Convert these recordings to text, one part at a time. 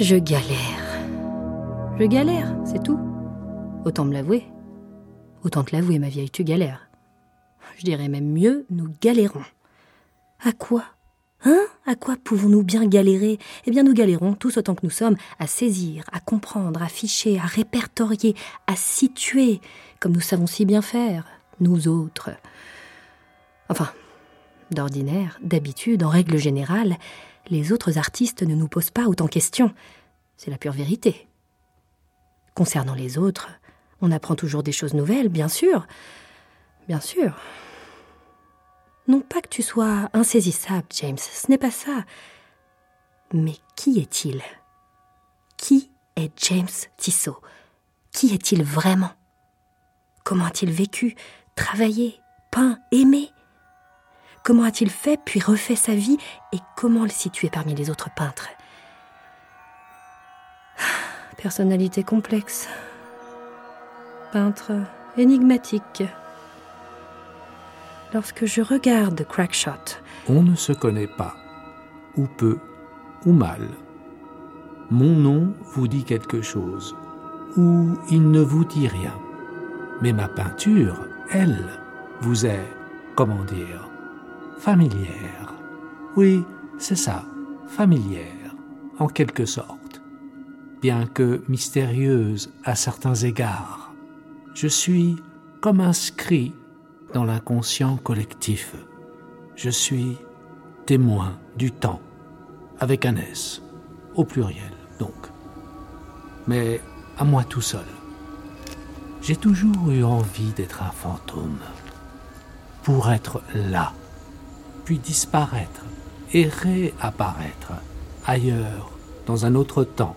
Je galère. Je galère, c'est tout. Autant me l'avouer. Autant te l'avouer, ma vieille, tu galères. Je dirais même mieux, nous galérons. À quoi? Hein? À quoi pouvons-nous bien galérer? Eh bien, nous galérons tous autant que nous sommes à saisir, à comprendre, à ficher, à répertorier, à situer, comme nous savons si bien faire, nous autres. Enfin, d'ordinaire, d'habitude, en règle générale, les autres artistes ne nous posent pas autant de questions. C'est la pure vérité. Concernant les autres, on apprend toujours des choses nouvelles, bien sûr. Bien sûr. Non pas que tu sois insaisissable, James, ce n'est pas ça. Mais qui est-il? Qui est James Tissot? Qui est-il vraiment? Comment a-t-il vécu, travaillé, peint, aimé? Comment a-t-il fait puis refait sa vie et comment le situer parmi les autres peintres? Personnalité complexe. Peintre énigmatique lorsque je regarde Crackshot. On ne se connaît pas, ou peu, ou mal. Mon nom vous dit quelque chose, ou il ne vous dit rien. Mais ma peinture, elle, vous est, comment dire, familière. Oui, c'est ça, familière, en quelque sorte, bien que mystérieuse à certains égards. Je suis comme inscrit dans l'inconscient collectif. Je suis témoin du temps, avec un S, au pluriel donc. Mais à moi tout seul. J'ai toujours eu envie d'être un fantôme, pour être là, disparaître et réapparaître ailleurs, dans un autre temps,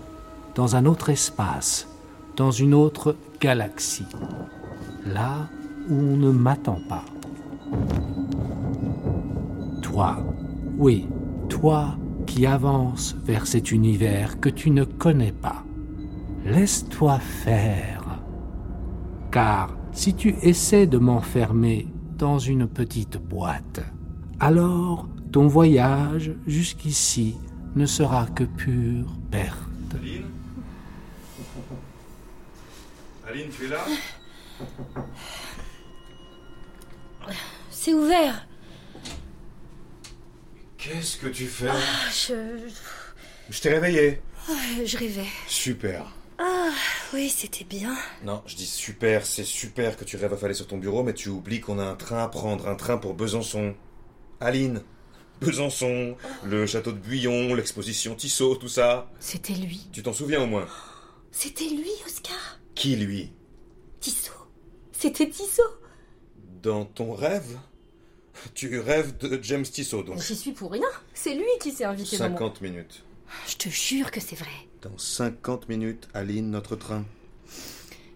dans un autre espace, dans une autre galaxie. Là où on ne m'attend pas. Toi, oui, toi qui avances vers cet univers que tu ne connais pas. Laisse-toi faire. Car si tu essaies de m'enfermer dans une petite boîte, alors ton voyage jusqu'ici ne sera que pure perte. Aline Aline, tu es là? C'est ouvert. Qu'est-ce que tu fais? Je, Je t'ai réveillé. je, je rêvais. Super. Ah, oui, c'était bien. Non, je dis super, c'est super que tu rêves affalé sur ton bureau, mais tu oublies qu'on a un train à prendre, un train pour Besançon. Aline, Besançon, le château de Buyon, l'exposition Tissot, tout ça. C'était lui. Tu t'en souviens au moins? C'était lui, Oscar. Qui lui? Tissot. C'était Tissot. Dans ton rêve? Tu rêves de James Tissot, donc. J'y suis pour rien. C'est lui qui s'est invité dans mon- 50 minutes. Je te jure que c'est vrai. Dans 50 minutes, Aline, notre train.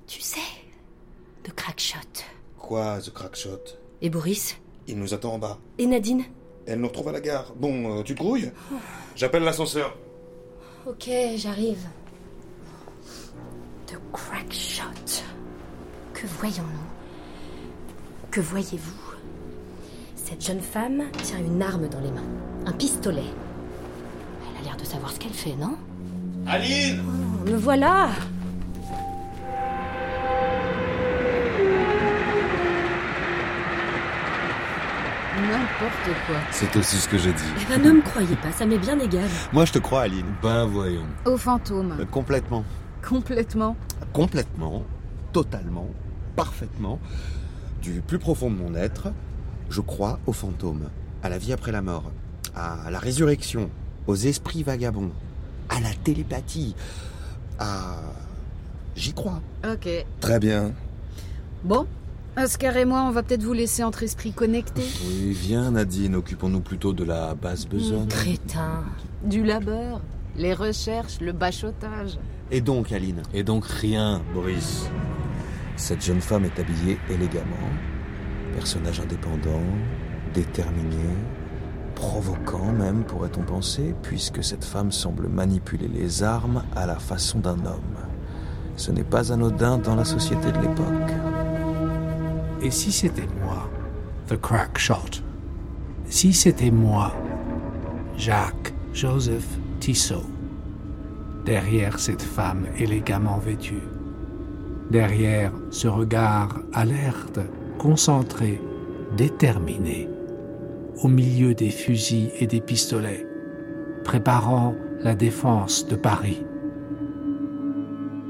Tu sais, le crackshot. Quoi, The Crackshot? Et Boris? Il nous attend en bas. Et Nadine Elle nous retrouve à la gare. Bon, euh, tu te grouilles J'appelle l'ascenseur. Ok, j'arrive. The crackshot. Que voyons-nous Que voyez-vous Cette jeune femme tient une arme dans les mains. Un pistolet. Elle a l'air de savoir ce qu'elle fait, non Aline Oh, Me voilà N'importe quoi. C'est aussi ce que j'ai dit. Eh ben, ne me croyez pas, ça m'est bien égal. Moi, je te crois, Aline. Ben voyons. Au fantôme. Euh, complètement. Complètement. Complètement. Totalement. Parfaitement. Du plus profond de mon être, je crois aux fantômes, à la vie après la mort, à la résurrection, aux esprits vagabonds, à la télépathie, à... J'y crois. Ok. Très bien. Bon. Oscar et moi, on va peut-être vous laisser entre esprits connectés. Oui, viens, Nadine, occupons-nous plutôt de la basse besogne. Crétin. Du labeur, les recherches, le bachotage. Et donc, Aline Et donc rien, Boris. Cette jeune femme est habillée élégamment, personnage indépendant, déterminé, provoquant même, pourrait-on penser, puisque cette femme semble manipuler les armes à la façon d'un homme. Ce n'est pas anodin dans la société de l'époque. Et si c'était moi, The Crackshot Si c'était moi, Jacques Joseph Tissot. Derrière cette femme élégamment vêtue, derrière ce regard alerte, concentré, déterminé, au milieu des fusils et des pistolets, préparant la défense de Paris.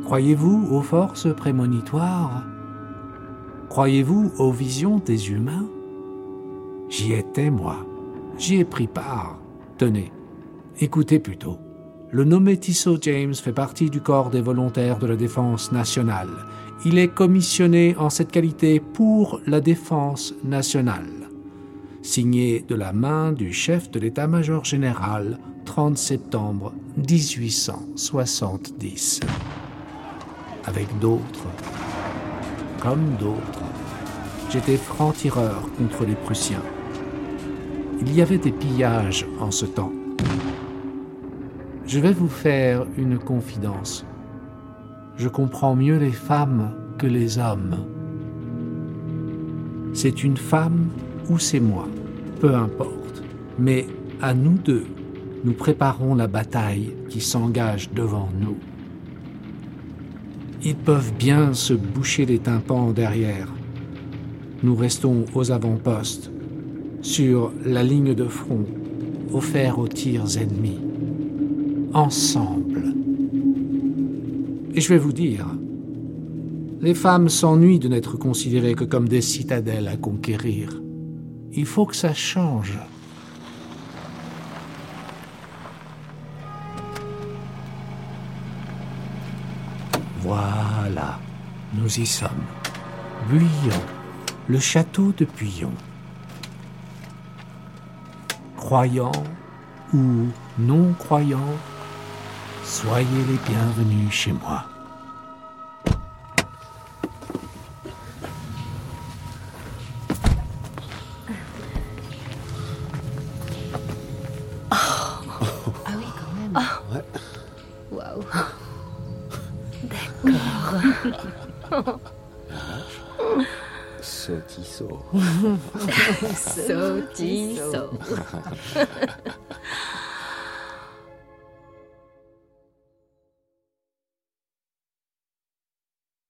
Croyez-vous aux forces prémonitoires? Croyez-vous aux visions des humains? J'y étais, moi. J'y ai pris part. Tenez, écoutez plutôt. Le nommé Tissot James fait partie du corps des volontaires de la défense nationale. Il est commissionné en cette qualité pour la défense nationale. Signé de la main du chef de l'état-major général 30 septembre 1870. Avec d'autres, comme d'autres, j'étais franc-tireur contre les Prussiens. Il y avait des pillages en ce temps. Je vais vous faire une confidence. Je comprends mieux les femmes que les hommes. C'est une femme ou c'est moi, peu importe. Mais à nous deux, nous préparons la bataille qui s'engage devant nous. Ils peuvent bien se boucher les tympans derrière. Nous restons aux avant-postes, sur la ligne de front, offerts aux tirs ennemis. Ensemble. Et je vais vous dire, les femmes s'ennuient de n'être considérées que comme des citadelles à conquérir. Il faut que ça change. Voilà, nous y sommes. Buyon, le château de Buyon. Croyants ou non-croyants, soyez les bienvenus chez moi. 手机手。手机手。